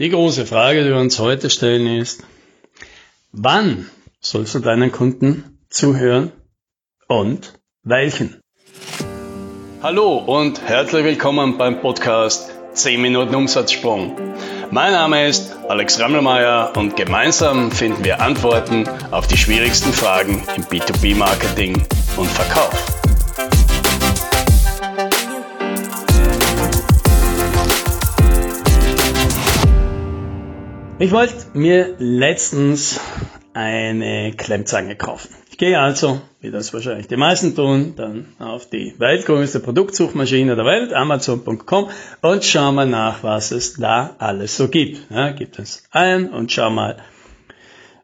Die große Frage, die wir uns heute stellen, ist, wann sollst du deinen Kunden zuhören und welchen? Hallo und herzlich willkommen beim Podcast 10 Minuten Umsatzsprung. Mein Name ist Alex Rammelmeier und gemeinsam finden wir Antworten auf die schwierigsten Fragen im B2B-Marketing und Verkauf. Ich wollte mir letztens eine Klemmzange kaufen. Ich gehe also, wie das wahrscheinlich die meisten tun, dann auf die weltgrößte Produktsuchmaschine der Welt, Amazon.com, und schau mal nach, was es da alles so gibt. Ja, gibt es ein und schau mal,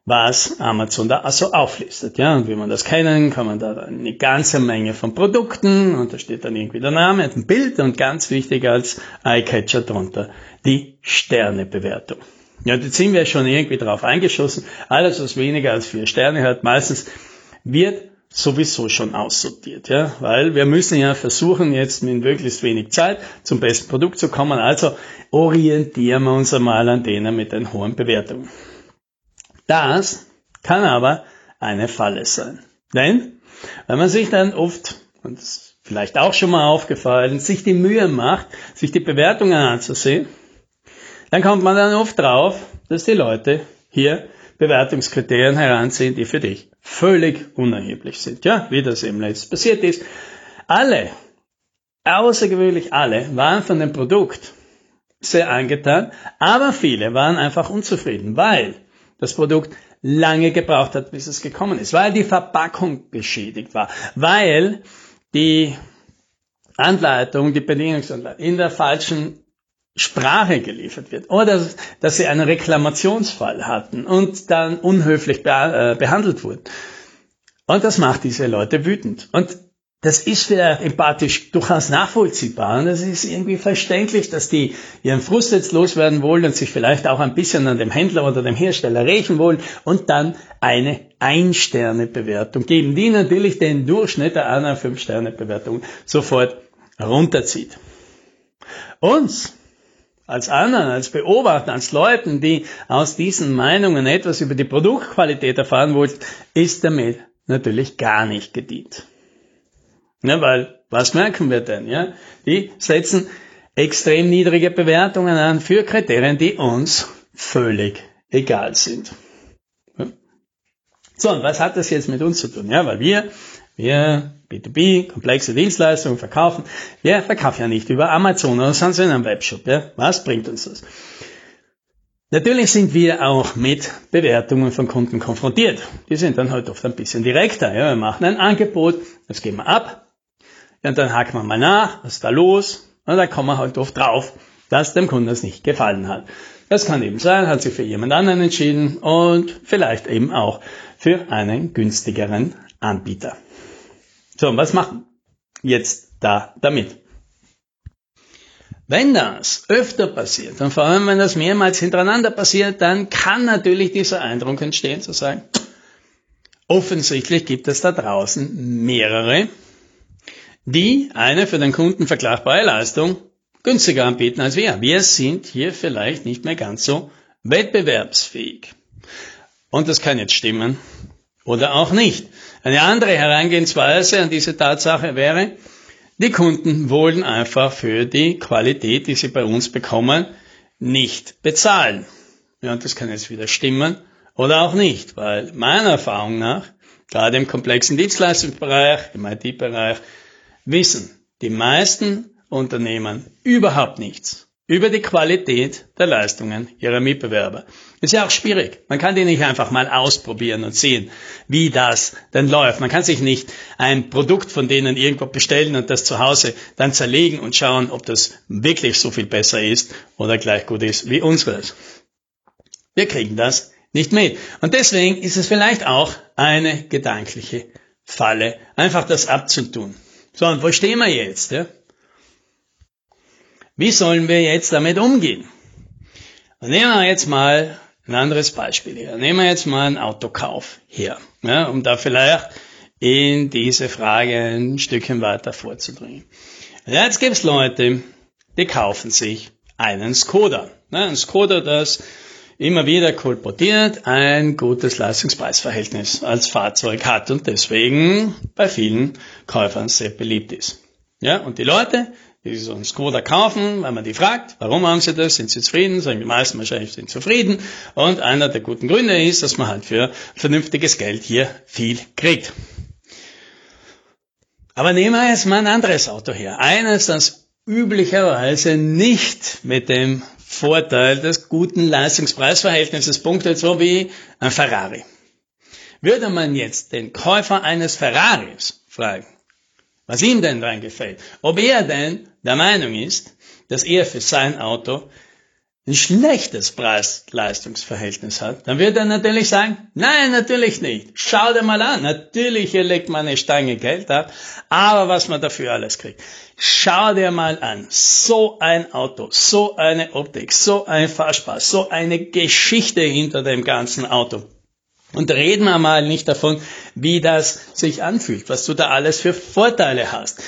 was Amazon da also auflistet. Ja, und wie man das kennen, kann man da eine ganze Menge von Produkten und da steht dann irgendwie der Name, ein Bild und ganz wichtig als Eyecatcher drunter die Sternebewertung. Ja, jetzt sind wir schon irgendwie drauf eingeschossen. Alles, was weniger als vier Sterne hat, meistens wird sowieso schon aussortiert, ja, weil wir müssen ja versuchen, jetzt mit möglichst wenig Zeit zum besten Produkt zu kommen. Also orientieren wir uns einmal an denen mit den hohen Bewertungen. Das kann aber eine Falle sein. Denn, wenn man sich dann oft, und das ist vielleicht auch schon mal aufgefallen, sich die Mühe macht, sich die Bewertungen anzusehen, dann kommt man dann oft drauf, dass die Leute hier Bewertungskriterien heranziehen, die für dich völlig unerheblich sind. Ja, wie das eben letztes passiert ist. Alle, außergewöhnlich alle, waren von dem Produkt sehr angetan, aber viele waren einfach unzufrieden, weil das Produkt lange gebraucht hat, bis es gekommen ist, weil die Verpackung beschädigt war, weil die Anleitung, die Bedingungsanleitung in der falschen Sprache geliefert wird oder dass sie einen Reklamationsfall hatten und dann unhöflich äh, behandelt wurden. Und das macht diese Leute wütend. Und das ist vielleicht empathisch durchaus nachvollziehbar und das ist irgendwie verständlich, dass die ihren Frust jetzt loswerden wollen und sich vielleicht auch ein bisschen an dem Händler oder dem Hersteller rächen wollen und dann eine Ein-Sterne-Bewertung geben, die natürlich den Durchschnitt der anderen Fünf-Sterne-Bewertung sofort runterzieht. Uns als anderen, als Beobachter, als Leuten, die aus diesen Meinungen etwas über die Produktqualität erfahren wollten, ist damit natürlich gar nicht gedient. Ja, weil, was merken wir denn? Ja? Die setzen extrem niedrige Bewertungen an für Kriterien, die uns völlig egal sind. So, und was hat das jetzt mit uns zu tun? Ja, weil wir, wir B2B, komplexe Dienstleistungen verkaufen. Wir verkaufen ja nicht über Amazon oder sonst in einem Webshop. Ja? Was bringt uns das? Natürlich sind wir auch mit Bewertungen von Kunden konfrontiert. Die sind dann halt oft ein bisschen direkter. Ja? Wir machen ein Angebot, das geben wir ab. Ja, und dann haken wir mal nach, was ist da los? Und dann kommen wir halt oft drauf, dass dem Kunden das nicht gefallen hat. Das kann eben sein, hat sich für jemand anderen entschieden und vielleicht eben auch für einen günstigeren Anbieter. So, was machen jetzt da damit? Wenn das öfter passiert, und vor allem wenn das mehrmals hintereinander passiert, dann kann natürlich dieser Eindruck entstehen, zu sagen, offensichtlich gibt es da draußen mehrere, die eine für den Kunden vergleichbare Leistung günstiger anbieten als wir. Wir sind hier vielleicht nicht mehr ganz so wettbewerbsfähig. Und das kann jetzt stimmen oder auch nicht. Eine andere Herangehensweise an diese Tatsache wäre, die Kunden wollen einfach für die Qualität, die sie bei uns bekommen, nicht bezahlen. Ja, und das kann jetzt wieder stimmen oder auch nicht, weil meiner Erfahrung nach, gerade im komplexen Dienstleistungsbereich, im IT-Bereich, wissen die meisten Unternehmen überhaupt nichts über die Qualität der Leistungen ihrer Mitbewerber. Ist ja auch schwierig. Man kann die nicht einfach mal ausprobieren und sehen, wie das denn läuft. Man kann sich nicht ein Produkt von denen irgendwo bestellen und das zu Hause dann zerlegen und schauen, ob das wirklich so viel besser ist oder gleich gut ist wie unseres. Wir kriegen das nicht mit. Und deswegen ist es vielleicht auch eine gedankliche Falle, einfach das abzutun. So, und wo stehen wir jetzt? Ja? Wie sollen wir jetzt damit umgehen? Und nehmen wir jetzt mal ein anderes Beispiel her. Nehmen wir jetzt mal einen Autokauf her, ja, um da vielleicht in diese Frage ein Stückchen weiter vorzudringen. Jetzt gibt es Leute, die kaufen sich einen Skoda. Ein Skoda, das immer wieder kolportiert ein gutes Leistungspreisverhältnis als Fahrzeug hat und deswegen bei vielen Käufern sehr beliebt ist. Ja, und die Leute, die so einen Skoda kaufen, wenn man die fragt, warum haben sie das, sind sie zufrieden, sagen die meisten wahrscheinlich sind zufrieden und einer der guten Gründe ist, dass man halt für vernünftiges Geld hier viel kriegt. Aber nehmen wir jetzt mal ein anderes Auto her. Eines, das üblicherweise nicht mit dem Vorteil des guten Leistungspreisverhältnisses punktet, so wie ein Ferrari. Würde man jetzt den Käufer eines Ferraris fragen, was ihm denn dran gefällt, ob er denn der Meinung ist, dass er für sein Auto ein schlechtes Preis-Leistungsverhältnis hat, dann wird er natürlich sagen, nein, natürlich nicht. Schau dir mal an. Natürlich legt man eine Stange Geld ab, aber was man dafür alles kriegt. Schau dir mal an. So ein Auto, so eine Optik, so ein Fahrspaß, so eine Geschichte hinter dem ganzen Auto. Und reden wir mal nicht davon, wie das sich anfühlt, was du da alles für Vorteile hast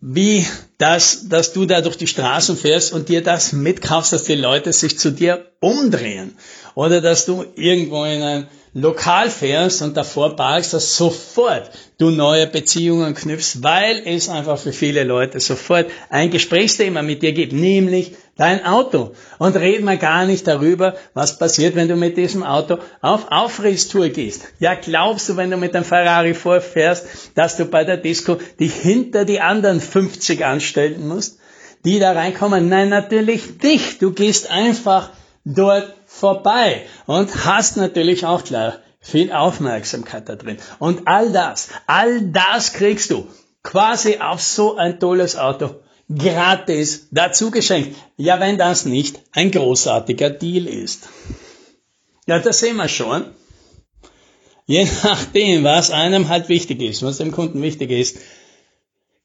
wie das, dass du da durch die Straßen fährst und dir das mitkaufst, dass die Leute sich zu dir umdrehen. Oder dass du irgendwo in ein Lokal fährst und davor parkst, dass sofort du neue Beziehungen knüpfst, weil es einfach für viele Leute sofort ein Gesprächsthema mit dir gibt, nämlich dein Auto. Und reden wir gar nicht darüber, was passiert, wenn du mit diesem Auto auf Aufrisstour gehst. Ja, glaubst du, wenn du mit dem Ferrari vorfährst, dass du bei der Disco dich hinter die anderen 50 anstellen musst, die da reinkommen? Nein, natürlich nicht. Du gehst einfach dort vorbei und hast natürlich auch klar viel Aufmerksamkeit da drin. Und all das, all das kriegst du quasi auf so ein tolles Auto gratis dazu geschenkt. Ja, wenn das nicht ein großartiger Deal ist. Ja, das sehen wir schon. Je nachdem, was einem halt wichtig ist, was dem Kunden wichtig ist,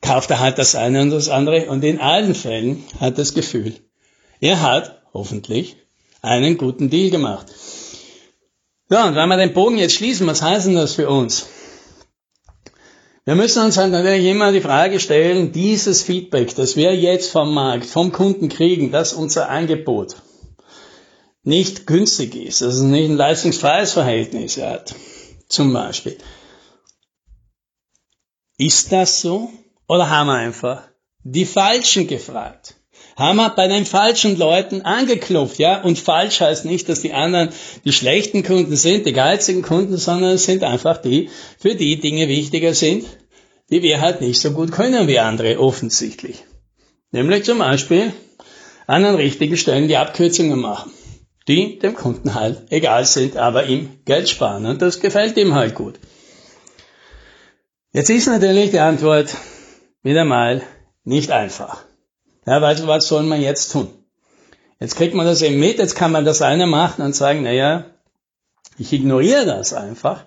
kauft er halt das eine und das andere und in allen Fällen hat das Gefühl, er hat hoffentlich einen guten Deal gemacht. Ja, und wenn wir den Bogen jetzt schließen, was heißt denn das für uns? Wir müssen uns halt natürlich immer die Frage stellen, dieses Feedback, das wir jetzt vom Markt, vom Kunden kriegen, dass unser Angebot nicht günstig ist, dass es nicht ein leistungsfreies Verhältnis hat, zum Beispiel. Ist das so? Oder haben wir einfach die Falschen gefragt? Haben wir bei den falschen Leuten angeklopft, ja? Und falsch heißt nicht, dass die anderen die schlechten Kunden sind, die geizigen Kunden, sondern es sind einfach die, für die Dinge wichtiger sind, die wir halt nicht so gut können wie andere, offensichtlich. Nämlich zum Beispiel an den richtigen Stellen die Abkürzungen machen, die dem Kunden halt egal sind, aber ihm Geld sparen. Und das gefällt ihm halt gut. Jetzt ist natürlich die Antwort wieder mal nicht einfach. Ja, weil was soll man jetzt tun? Jetzt kriegt man das eben mit, jetzt kann man das eine machen und sagen, naja, ich ignoriere das einfach.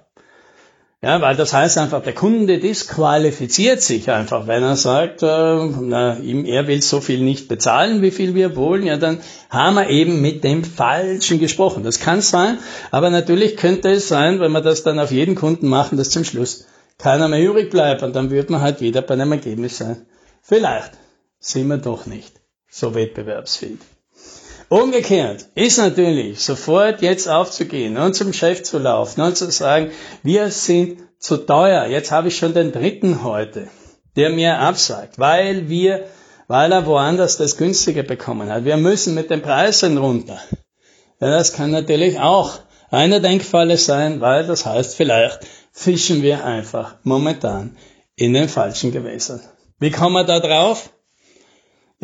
Ja, weil das heißt einfach, der Kunde disqualifiziert sich einfach, wenn er sagt, äh, na, ihm, er will so viel nicht bezahlen, wie viel wir wollen, ja, dann haben wir eben mit dem Falschen gesprochen. Das kann sein, aber natürlich könnte es sein, wenn wir das dann auf jeden Kunden machen, dass zum Schluss keiner mehr übrig bleibt und dann wird man halt wieder bei einem Ergebnis sein. Vielleicht sind wir doch nicht so wettbewerbsfähig. Umgekehrt ist natürlich sofort jetzt aufzugehen und zum Chef zu laufen und zu sagen, wir sind zu teuer. Jetzt habe ich schon den dritten heute, der mir absagt, weil wir, weil er woanders das günstiger bekommen hat. Wir müssen mit den Preisen runter. Ja, das kann natürlich auch eine Denkfalle sein, weil das heißt, vielleicht fischen wir einfach momentan in den falschen Gewässern. Wie kommen wir da drauf?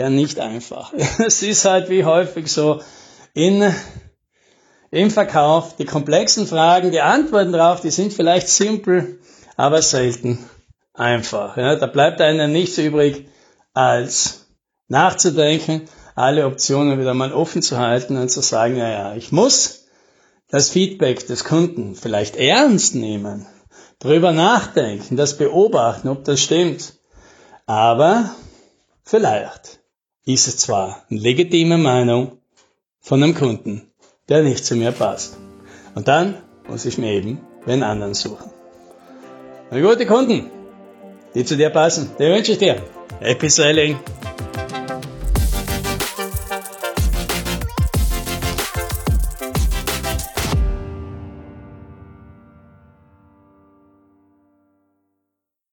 Ja nicht einfach. Es ist halt wie häufig so in, im Verkauf, die komplexen Fragen, die Antworten drauf, die sind vielleicht simpel, aber selten einfach. Ja, da bleibt einem nichts übrig, als nachzudenken, alle Optionen wieder mal offen zu halten und zu sagen, naja, ich muss das Feedback des Kunden vielleicht ernst nehmen, drüber nachdenken, das beobachten, ob das stimmt. Aber vielleicht ist es zwar eine legitime Meinung von einem Kunden, der nicht zu mir passt. Und dann muss ich mir eben einen anderen suchen. Und gute Kunden, die zu dir passen, die wünsche ich dir. Happy Selling!